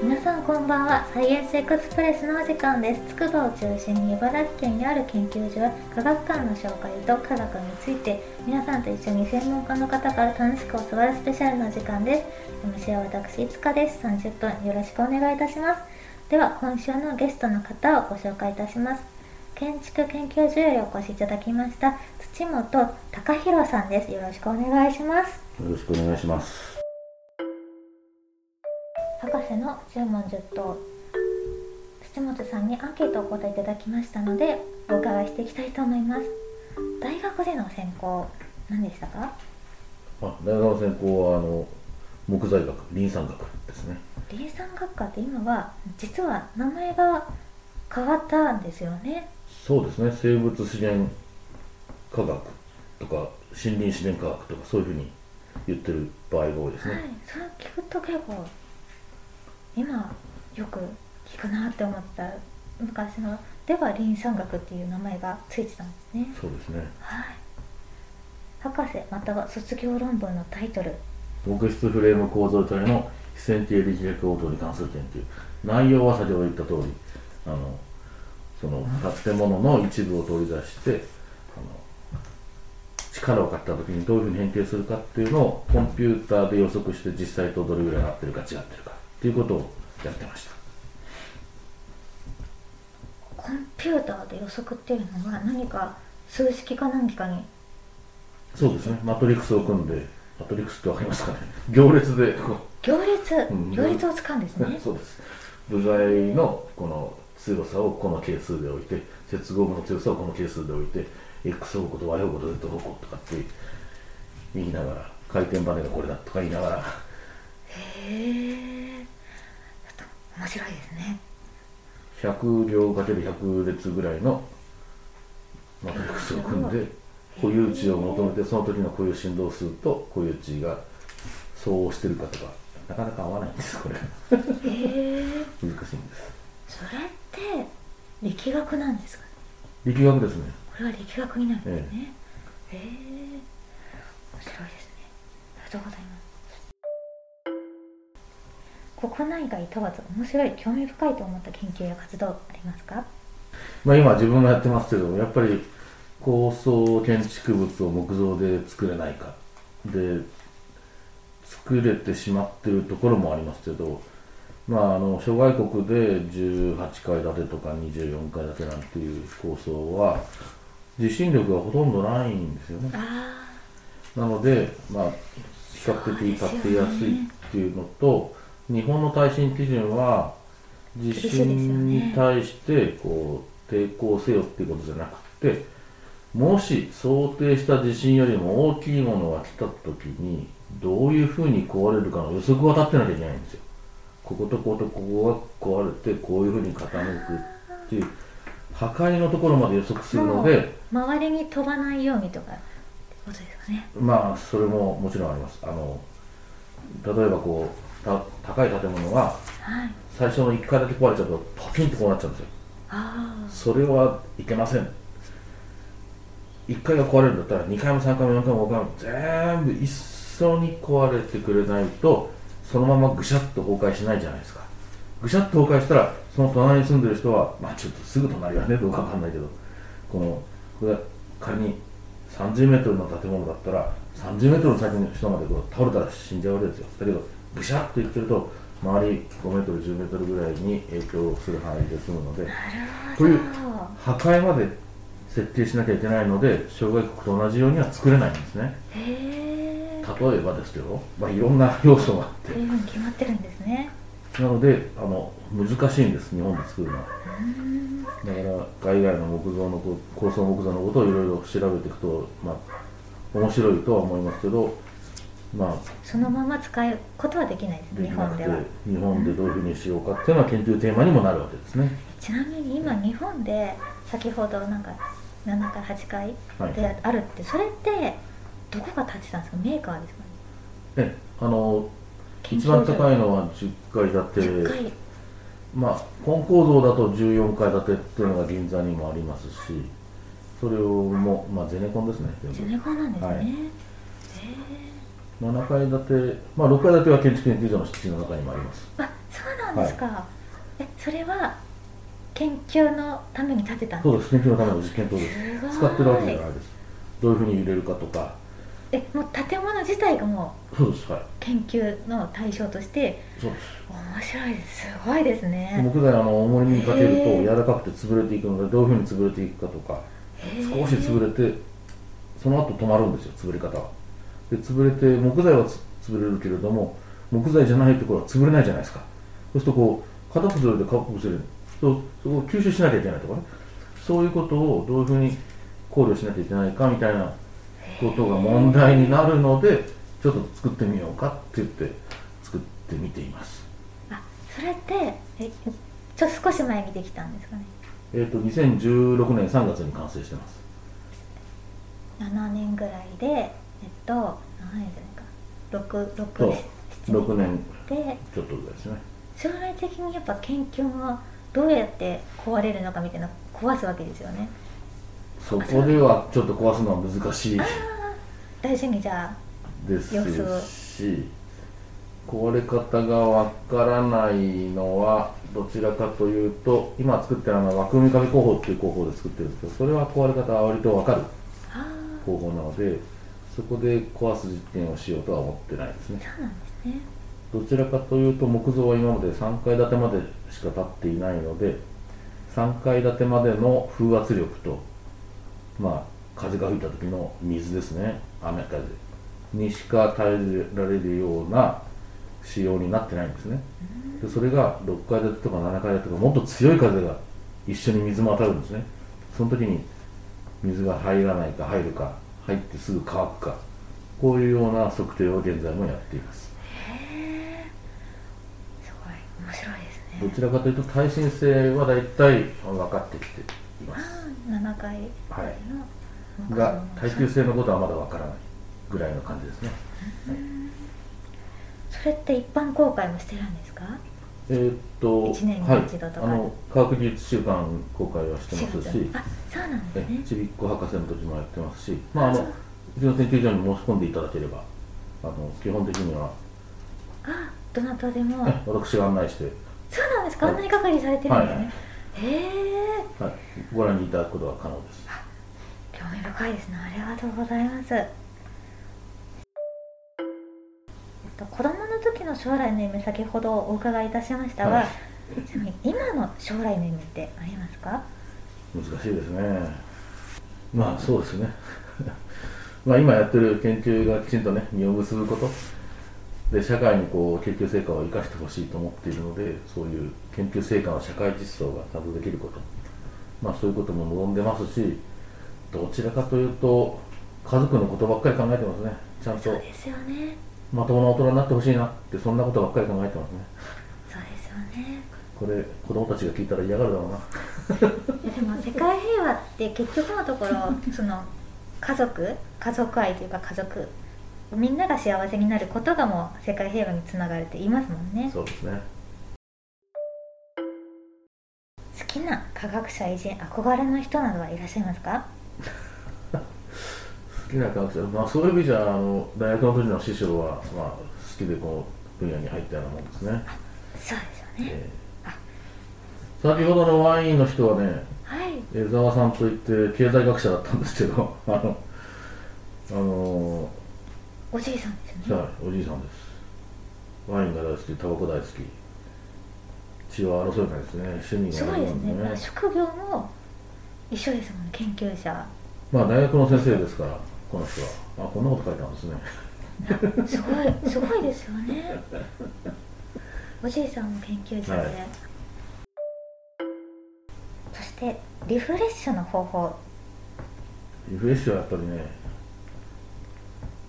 皆さんこんばんは。サイエンスエクスプレスのお時間です。つくばを中心に茨城県にある研究所は科学館の紹介と科学について皆さんと一緒に専門家の方から楽しく教わるスペシャルな時間です。MC は私いつかです。30分よろしくお願いいたします。では今週のゲストの方をご紹介いたします。建築研究所よりお越しいただきました。土本隆弘さんです。よろしくお願いします。よろしくお願いします。博士の10問10答土本さんにアンケートをお答えいただきましたのでお伺いしていきたいと思います。大学での専攻何でしたか？あ大学の専攻はあの木材学林産学ですね。林産学科って今は実は名前が変わったんですよね。そうですね。生物資源科学とか森林資源科学とかそういうふうに言ってる場合が多いですね、はい。それ聞くと結構今よく聞くなって思った昔のでは林産学っていう名前がついてたんですね。そうですね。はい。博士または卒業論文のタイトル。木質フレーム構造体の非線形力学応答に関する研究内容は先ほど言った通りあのその建物の一部を取り出してあの力をかけた時にどういうふうに変形するかっていうのをコンピューターで予測して実際とどれぐらい合ってるか違ってるかっていうことをやってました。コンピューターで予測っていうのは何か数式か何かにそうですね。マトリックスを組んでマトリックスってわかりますかね。行列でこ行列、うん。行列を使うんですう、ね。そうです。部材のこの強さをこの係数で置いて接合部の強さをこの係数で置いて X 方向と Y 方向と Z 方向とかって言いながら回転バネがこれだとか言いながら。へえ面白いですね。100両かける100列ぐらいのマトリックスを組んで固有値を求めてその時の固有振動数と固有値が相応してるかとかなかなか合わないんですこれ。難しいんです。それって力学なんですかね？力学ですね。これは力学になるんですね。へえ面白いですね。ありがとうございます国内外問わず面白い興味深いと思った研究や活動ありますか？まあ今自分がやってますけどやっぱり高層建築物を木造で作れないか。で作れてしまってるところもありますけどまああの諸外国で18階建てとか24階建てなんていう構想は地震力がほとんどないんですよね。あなのでまあ比較的買ってやすいっていうのと日本の耐震基準は地震に対してこう抵抗せよっていうことじゃなくてもし想定した地震よりも大きいものが来た時にどういうふうに壊れるかの予測を立ってなきゃいけないんですよ。こことこことここが壊れてこういうふうに傾くっていう破壊のところまで予測するので周りに飛ばないようにとかってことですかねまあそれももちろんあります。あの例えばこうた高い建物がはい。最初の1階だけ壊れちゃうとパキンとこうなっちゃうんですよ。あそれはいけません。1階が壊れるんだったら2階も3階も4階も5階も全部一緒に壊れてくれないとそのままぐしゃっと崩壊しないじゃないですか。ぐしゃっと崩壊したらその隣に住んでる人はまあちょっとすぐ隣はねどうかわかんないけどこのこれ仮に30メートルの建物だったら30メートルの先の人までこう倒れたら死んじゃうわけですよ。だけどぐしゃっといってると周り5メートル10メートルぐらいに影響する範囲で済むのであなるこういうほ破壊まで設定しなきゃいけないので障害国と同じようには作れないんですね。例えばですけど、まあ、いろんな要素があっそういうふうに決まってるんですね。てなのであの難しいんです日本で作るのは。だから海外の木造のこ高層木造のことをいろいろ調べていくとまあ面白いとは思いますけどまあそのまま使うことはできないです日本では。日本でどういうふうにしようかっていうのは研究テーマにもなるわけですね。ちなみに今日本で先ほどなんか7階8階はい。であるって、それってどこが建てたんですか？メーカーですか？ねえあの一番高いのは10階建て。10階。まあ本構造だと14階建てっていうのが銀座にもありますしそれをもまあゼネコンですねゼネコンなんですね、はい。へ7階建てまあ6階建ては建築研究所の敷地の中にもあります。えあそうななんですか、えそれは研究のために建てたんそうです。です研究のための実験棟です。使ってるわけじゃないです。どういうふうに揺れるかとか。えもう建物自体がもうそうです。はい。研究の対象として？そうです。面白いです。すごいですね。木材あの重りにかけると柔らかくて潰れていくのでどういうふうに潰れていくかとか少し潰れてその後止まるんですよ潰れ方はで潰れて木材はつ潰れるけれども木材じゃないところは潰れないじゃないですか。そうするとこう片っぽずれて片っぽずれる。そうそこを吸収しなきゃいけないとかね。そういうことをどういうふうに考慮しなきゃいけないかみたいなことが問題になるのでちょっと作ってみようかって言って作ってみています。あそれってえちょっと少し前にできたんですかね？えっ、と2016年3月に完成してます。7年ぐらいでえっと何年じゃないか6そう。6 6年。でちょっとですね。将来的にやっぱ研究がどうやって壊れるのかみたいな壊すわけですよね。そこではちょっと壊すのは難しい。大事にじゃですし壊れ方がわからないのはどちらかというと今作ってるのは枠組み壁工法っていう工法で作ってるんですけどそれは壊れ方は割とわかるああ方法なのでそこで壊す実験をしようとは思ってないですね。そうなんですね。どちらかというと木造は今まで3階建てまでしか建っていないので3階建てまでの風圧力とまあ風が吹いた時の水ですね。雨風。にしか耐えられるような仕様になってないんですね。でそれが6階建てとか7階建てとかもっと強い風が一緒に水も当たるんですね。その時に水が入らないか入るか入ってすぐ乾くかこういうような測定を現在もやっています。へえすごい。面白いですどねちらかというと耐震性は大体分かってきています。ああ7回はい。の。が耐久性のことはまだ分からないぐらいの感じですね。それって一般公開もしてるんですか？えーっと一年にはい一度とか。あの科学技術週間公開はしてますし。あそうなんでえすね。ちびっこ博士の時もやってますし。まああのう。ちの研究所に申し込んでいただければあの基本的にはあどなたでも。え私が案内して、そうなんですか？案内係されてるんですね、へえ。はい、ご覧にいただくことが可能です。興味深いですね。ありがとうございますえっと子供の時の将来の夢先ほどお伺いいたしましたが、はい。ちなみに今の将来の夢ってありますか？難しいですね。まあそうですね。まあ今やってる研究がきちんとね実を結ぶこと。で社会にこう研究成果を生かしてほしいと思っているのでそういう研究成果の社会実装がちゃんとできること。まあそういうことも望んでますしどちらかというと家族のことばっかり考えてますね。ちゃんとそうですよねまともな大人になってほしいなってそんなことばっかり考えてますね。そうですよね。これ子供たちが聞いたら嫌がるだろうな。でも世界平和って結局のところ その家族家族愛というか家族みんなが幸せになることがもう世界平和につながるって言いますもんね。そうですね。好きな科学者偉人憧れの人などはいらっしゃいますか？好 きな科学者、まあ、そういう意味じゃあの大学の時の師匠は、まあ、好きでこの分野に入ったようなもんですね、そうですよね、えー先ほどのワインの人はねはい。江沢さんといって経済学者だったんですけど あのあのおじいさんですよね。はいおじいさんです。ワインが大好きタバコ大好き。血は争えないですね。趣味すがごいですね、ね。まあ職業も一緒ですもんね。研究者。まあ大学の先生ですからこの人は。あこんなこと書いてあるんですね。すごいすごいですよね。おじいさんも研究者で、はい。そしてリフレッシュの方法。リフレッシュはやっぱりね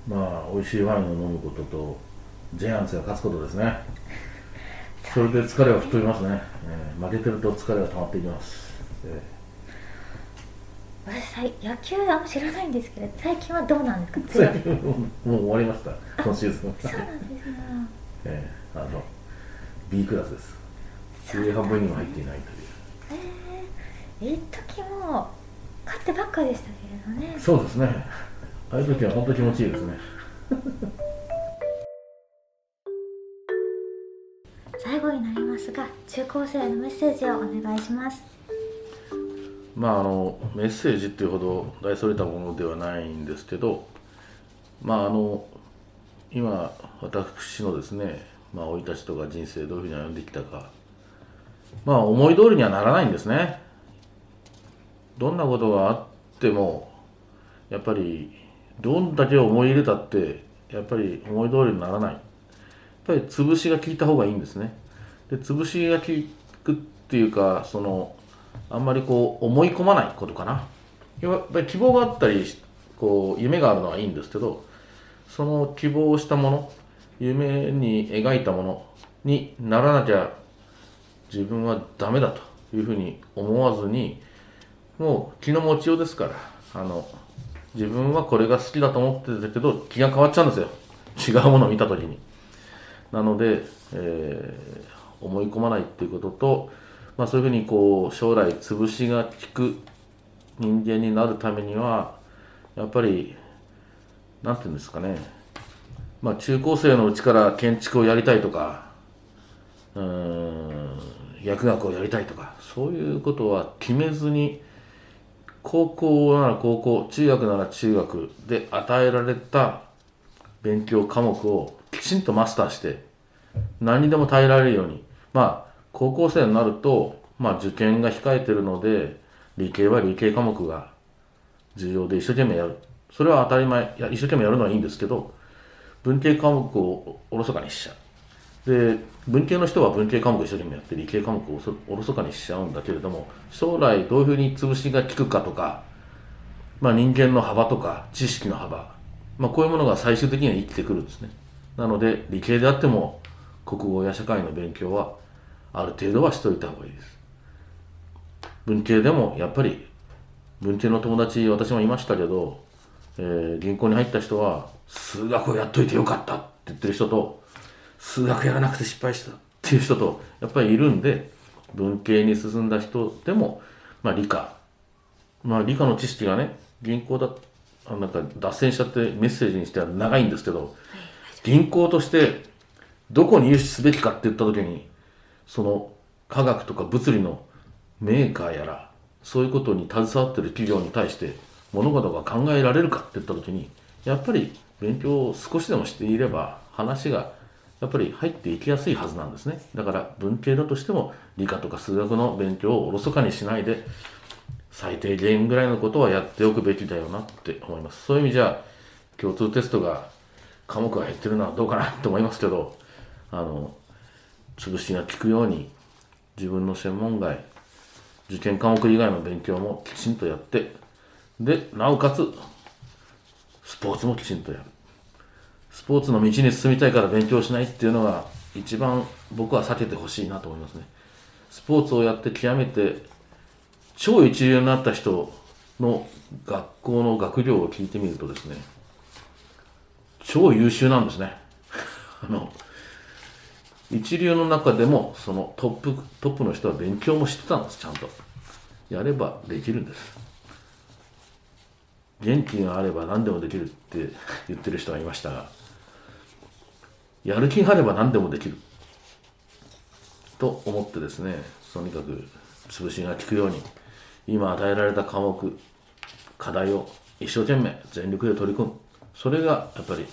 まあ美味しいワインを飲むこととジャイアンツが勝つことですね。それで疲れは吹っ飛びますね、えー負けてると疲れが溜まっていきます、え私さ野球あんま知らないんですけど最近はどうなんですか強いもう終わりました今シーズンそうなんですねえーあの B クラスです上半分にも入っていないというえー、一時も勝ってばっかでしたけれどねそうですねああいう時は本当気持ちいいですね最後にになりますが中高生へのメッセージをお願いしますまああのメッセージっていうほど大それたものではないんですけどまああの今私のですねまあ生い立ちとか人生どういうふうに歩んできたか。まあ思い通りにはならないんですね。どんなことがあってもやっぱりどんだけ思い入れたってやっぱり思い通りにならない。やっぱり潰しが効いた方がいいんですね。で潰しが効くっていうかそのあんまりこう思い込まないことかな。やっぱり希望があったりこう夢があるのはいいんですけどその希望したもの夢に描いたものにならなきゃ自分はダメだというふうに思わずにもう気の持ちようですからあの自分はこれが好きだと思ってたけど気が変わっちゃうんですよ。違うものを見た時に。なので、えー思い込まないっていうことと、まあ、そういうふうにこう将来潰しが効く人間になるためにはやっぱりなんていうんですかね。まあ中高生のうちから建築をやりたいとかうん薬学をやりたいとかそういうことは決めずに高校なら高校中学なら中学で与えられた勉強科目をきちんとマスターして何にでも耐えられるようにまあ高校生になると、まあ、受験が控えてるので理系は理系科目が重要で一生懸命やる。それは当たり前。いや一生懸命やるのはいいんですけど文系科目をおろそかにしちゃう。で文系の人は文系科目を一生懸命やって理系科目をおろそかにしちゃうんだけれども将来どういうふうに潰しが効くかとか、まあ、人間の幅とか知識の幅、まあ、こういうものが最終的には生きてくるんですね。なので理系であっても国語や社会の勉強はある程度はしといた方がいいです。文系でもやっぱり文系の友達私もいましたけど、えー銀行に入った人は数学をやっといてよかったって言ってる人と数学やらなくて失敗したっていう人とやっぱりいるんで文系に進んだ人でも、まあ、理科。まあ理科の知識がね銀行だあなんか脱線しちゃってメッセージにしては長いんですけど銀行としてどこに融資すべきかって言った時にその科学とか物理のメーカーやらそういうことに携わってる企業に対して物事が考えられるかって言った時にやっぱり勉強を少しでもしていれば話がやっぱり入っていきやすいはずなんですね。だから文系だとしても理科とか数学の勉強をおろそかにしないで最低限ぐらいのことはやっておくべきだよなって思います。そういう意味じゃ共通テストが科目が減ってるのはどうかなと思いますけどあの潰しが効くように自分の専門外受験科目以外の勉強もきちんとやってでなおかつスポーツもきちんとやる。スポーツの道に進みたいから勉強しないっていうのが一番僕は避けてほしいなと思いますね。スポーツをやって極めて超一流になった人の学校の学業を聞いてみるとですね超優秀なんですね。あの一流の中でもそのトップトップの人は勉強もしてたんですちゃんと。やればできるんです。元気があれば何でもできるって言ってる人がいましたがやる気があれば何でもできる。と思ってですねとにかく潰しが効くように今与えられた科目課題を一生懸命全力で取り組む。それがやっぱり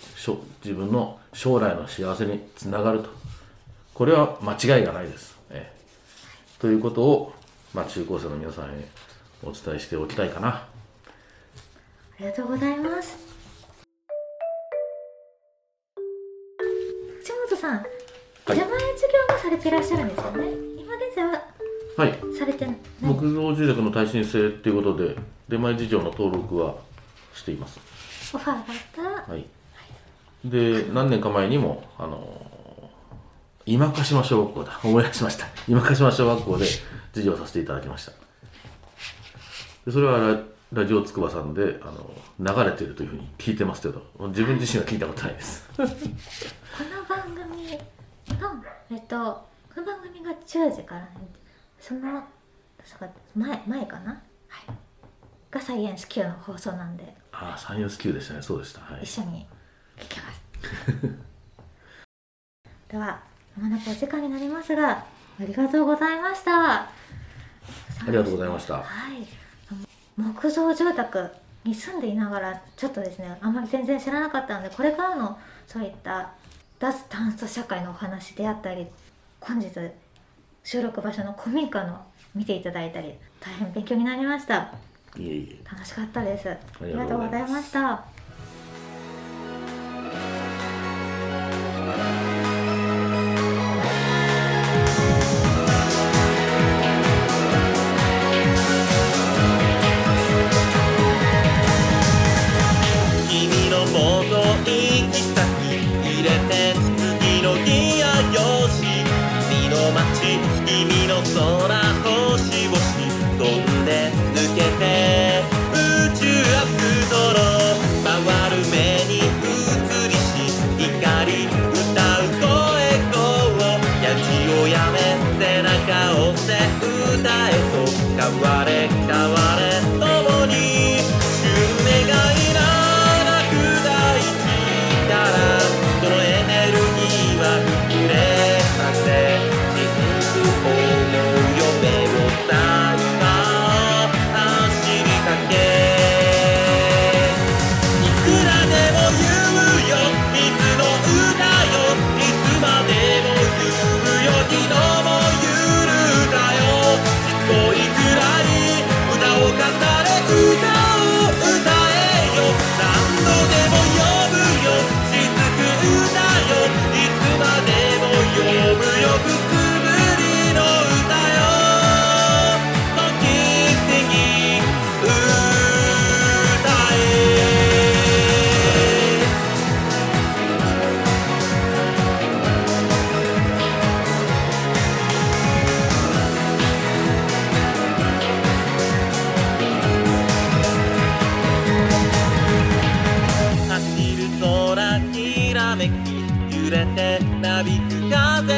自分の将来の幸せにつながると。これは間違いがないです、ええ。ということを、まあ、中高生の皆さんへお伝えしておきたいかな。ありがとうございます。藤本さん、出前授業もされていらっしゃるんですよね。今現在ははい。されてない。木造住宅の耐震性っていうことで出前事業の登録はしています。オファーがあったら。はい。で何年か前にもあの今鹿島小学校だ。思い出しました。今鹿島小学校で授業させていただきました。でそれはララジオつくばさんであの流れてるというふうに聞いてますけど自分自身は聞いたことないです。この番組のえっとこの番組が10時からねそのそ前前かな？はい。がサイエンス Q の放送なんで。ああ3 4 9でしたね。そうでした。はい。一緒に聞きます。ではまもなくお時間になりますがありがとうございました。ありがとうございました。はい。木造住宅に住んでいながらちょっとですねあんまり全然知らなかったのでこれからのそういった脱炭素社会のお話であったり本日収録場所の古民家の見ていただいたり大変勉強になりました。いえい楽しかったです。ありりがとうございました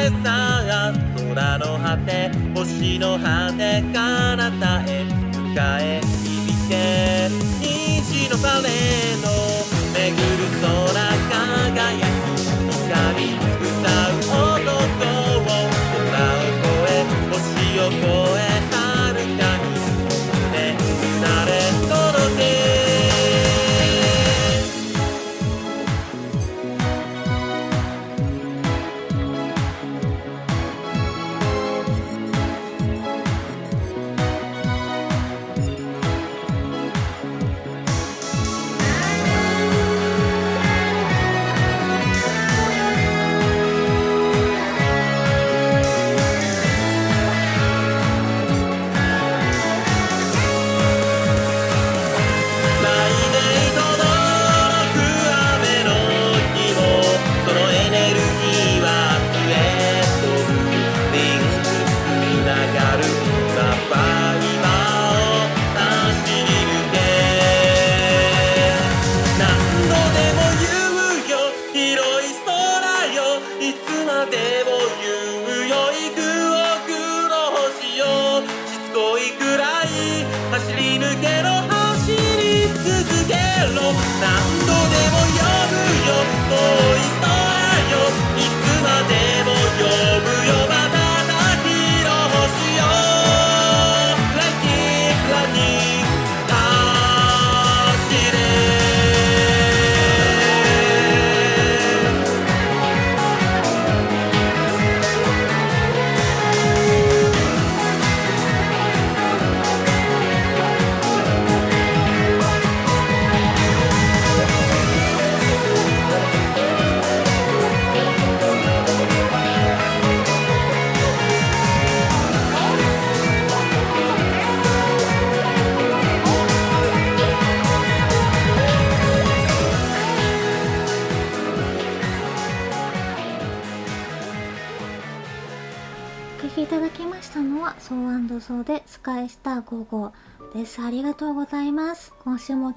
風さ空の果て星の果て彼方へ迎え響け。虹のパレード巡る空輝く光歌う男を空を越え星を越え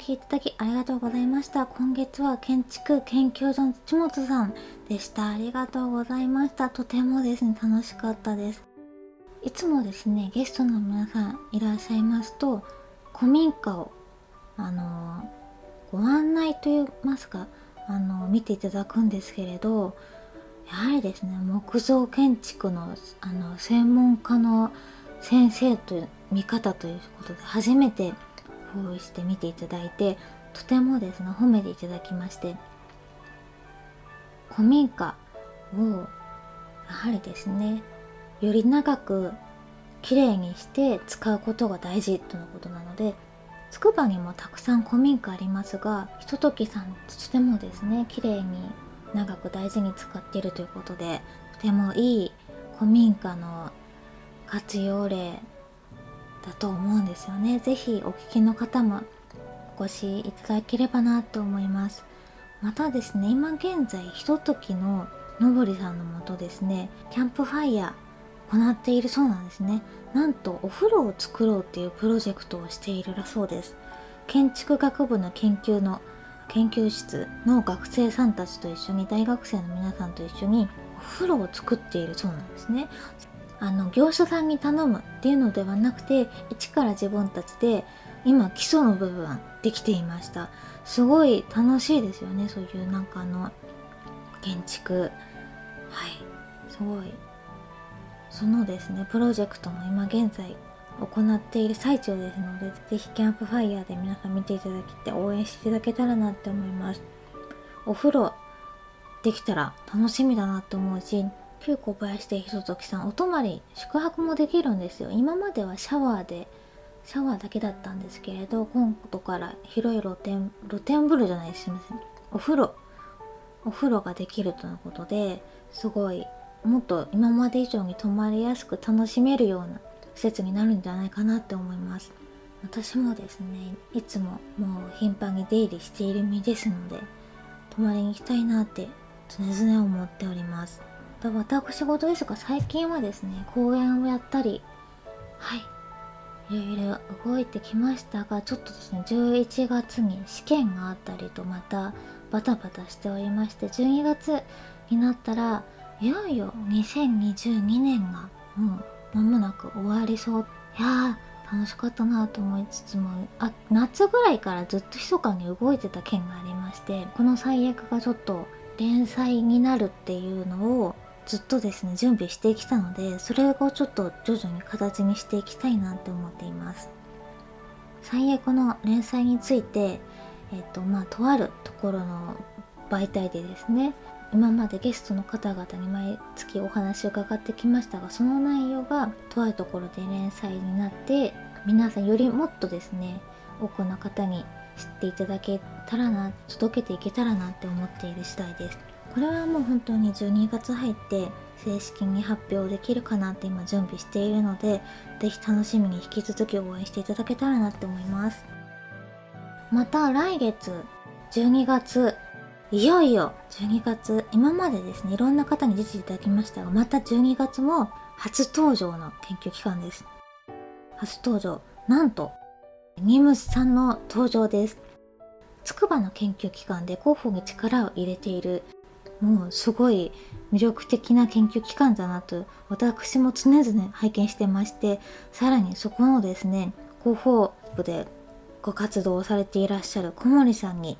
今週もお聴きいただきありがとうございました。今月は建築研究所の土本さんでした。ありがとうございました。とてもですね、楽しかったです。いつもですね、ゲストの皆さんいらっしゃいますと、古民家を、あのご案内といいますか、あの見ていただくんですけれど、やはりですね木造建築のあの専門家の先生という見方ということで初めてこうして見ていただいてとてもですね褒めていただきまして古民家をやはりですねより長くきれいにして使うことが大事とのことなのでつくばにもたくさん古民家ありますがひとときさんとてもですねきれいに長く大事に使っているということでとてもいい古民家の活用例だと思うんですよね。ぜひお聞きの方もお越しいただければなと思います。またですね、今現在ひとときののぼりさんのもとですね、キャンプファイヤー行っているそうなんですね。なんとお風呂を作ろうっていうプロジェクトをしているらそうです。建築学部の研究の研究室の学生さんたちと一緒に大学生の皆さんと一緒にお風呂を作っているそうなんですね。あの業者さんに頼むっていうのではなくて一から自分たちで今基礎の部分できていました。すごい楽しいですよねそういうなんかあの建築。はい。すごい。そのですねプロジェクトも今現在行っている最中ですのでぜひキャンプファイヤーで皆さん見ていただきて応援していただけたらなって思います。お風呂できたら楽しみだなって思うし旧小林でひとときさんお泊まり宿泊もできるんですよ。今まではシャワーでシャワーだけだったんですけれど今度から広い露天露天風呂じゃないすすみません。お風呂お風呂ができるとのことですごいもっと今まで以上に泊まりやすく楽しめるような施設になるんじゃないかなって思います。私もですねいつももう頻繁に出入りしている身ですので泊まりに行きたいなって常々思っております。私事ですが最近はですね公演をやったりはい。いろいろ動いてきましたがちょっとですね11月に試験があったりとまたバタバタしておりまして12月になったらいよいよ2022年がもう間もなく終わりそう。いやー楽しかったなと思いつつもあ夏ぐらいからずっと密かに動いてた件がありましてこの最悪がちょっと連載になるっていうのをずっとですね準備してきたのでそれをちょっと徐々に形にしていきたいなって思っています。最悪の連載についてえっ、とまあとあるところの媒体でですね今までゲストの方々に毎月お話を伺ってきましたがその内容がとあるところで連載になって皆さんよりもっとですね多くの方に知っていただけたらな届けていけたらなって思っている次第です。これはもう本当に12月入って正式に発表できるかなって今準備しているので是非楽しみに引き続き応援していただけたらなって思います。また来月12月いよいよ12月今までですねいろんな方に出ていただきましたがまた12月も初登場の研究機関です。初登場なんとニムスさんの登場です。筑波の研究機関で広報に力を入れているもうすごい魅力的な研究機関だなと私も常々拝見してましてさらにそこのですね広報部でご活動をされていらっしゃる小森さんに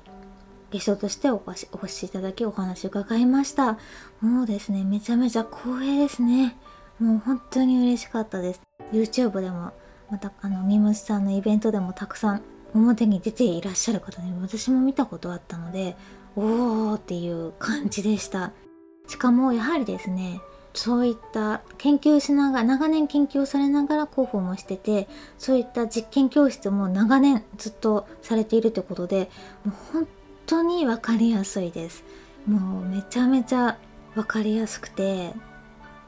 ゲストとしてお越しいただきお話を伺いました。もうですねめちゃめちゃ光栄ですね。もう本当に嬉しかったです。YouTube でもまたあのミムスさんのイベントでもたくさん表に出ていらっしゃる方に私も見たことあったのでおーっていう感じでした。しかもやはりですねそういった研究しながら長年研究をされながら広報もしててそういった実験教室も長年ずっとされているということでもう本当に分かりやすいです。もうめちゃめちゃ分かりやすくて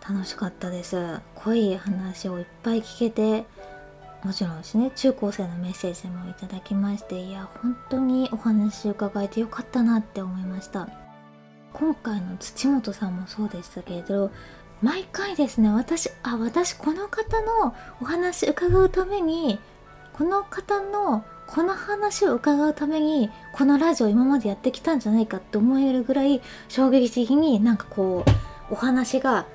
楽しかったです。濃い話をいっぱい聞けてもちろんですね中高生のメッセージもいただきましていや本当にお話伺えてよかったなって思いました。今回の土本さんもそうでしたけれど毎回ですね私あ私この方のお話伺うためにこの方のこの話を伺うためにこのラジオ今までやってきたんじゃないかって思えるぐらい衝撃的になんかこうお話が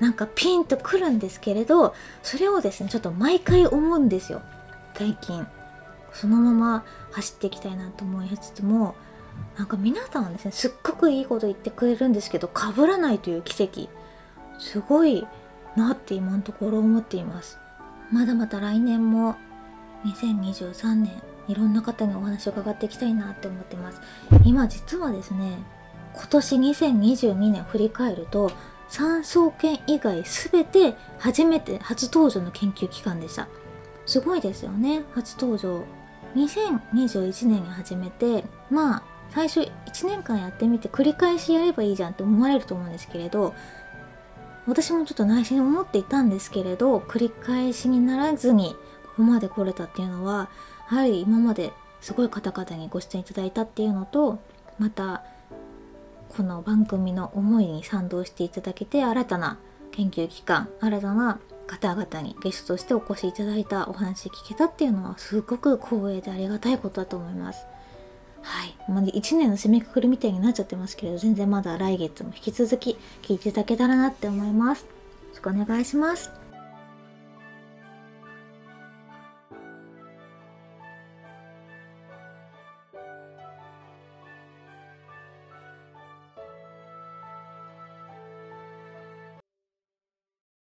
なんかピンとくるんですけれどそれをですねちょっと毎回思うんですよ。最近。そのまま走っていきたいなと思いつつもなんか皆さんはですねすっごくいいこと言ってくれるんですけど被らないという奇跡。すごいなって今のところ思っています。まだまだ来年も2023年いろんな方にお話を伺っていきたいなって思ってます。今実はですね今年2022年振り返ると産総研以外全て初めて初登場の研究機関でした。すごいですよね。初登場。2021年に始めてまあ最初1年間やってみて繰り返しやればいいじゃんって思われると思うんですけれど私もちょっと内心に思っていたんですけれど繰り返しにならずにここまで来れたっていうのはやはり今まですごい方々にご出演いただいたっていうのとまたこの番組の思いに賛同していただけて新たな研究機関新たな方々にゲストとしてお越しいただいたお話聞けたっていうのはすごく光栄でありがたいことだと思います。はい。まあ、1年の締めくくりみたいになっちゃってますけれど、全然まだ来月も引き続き聞いていただけたらなって思います。よろしくお願いします。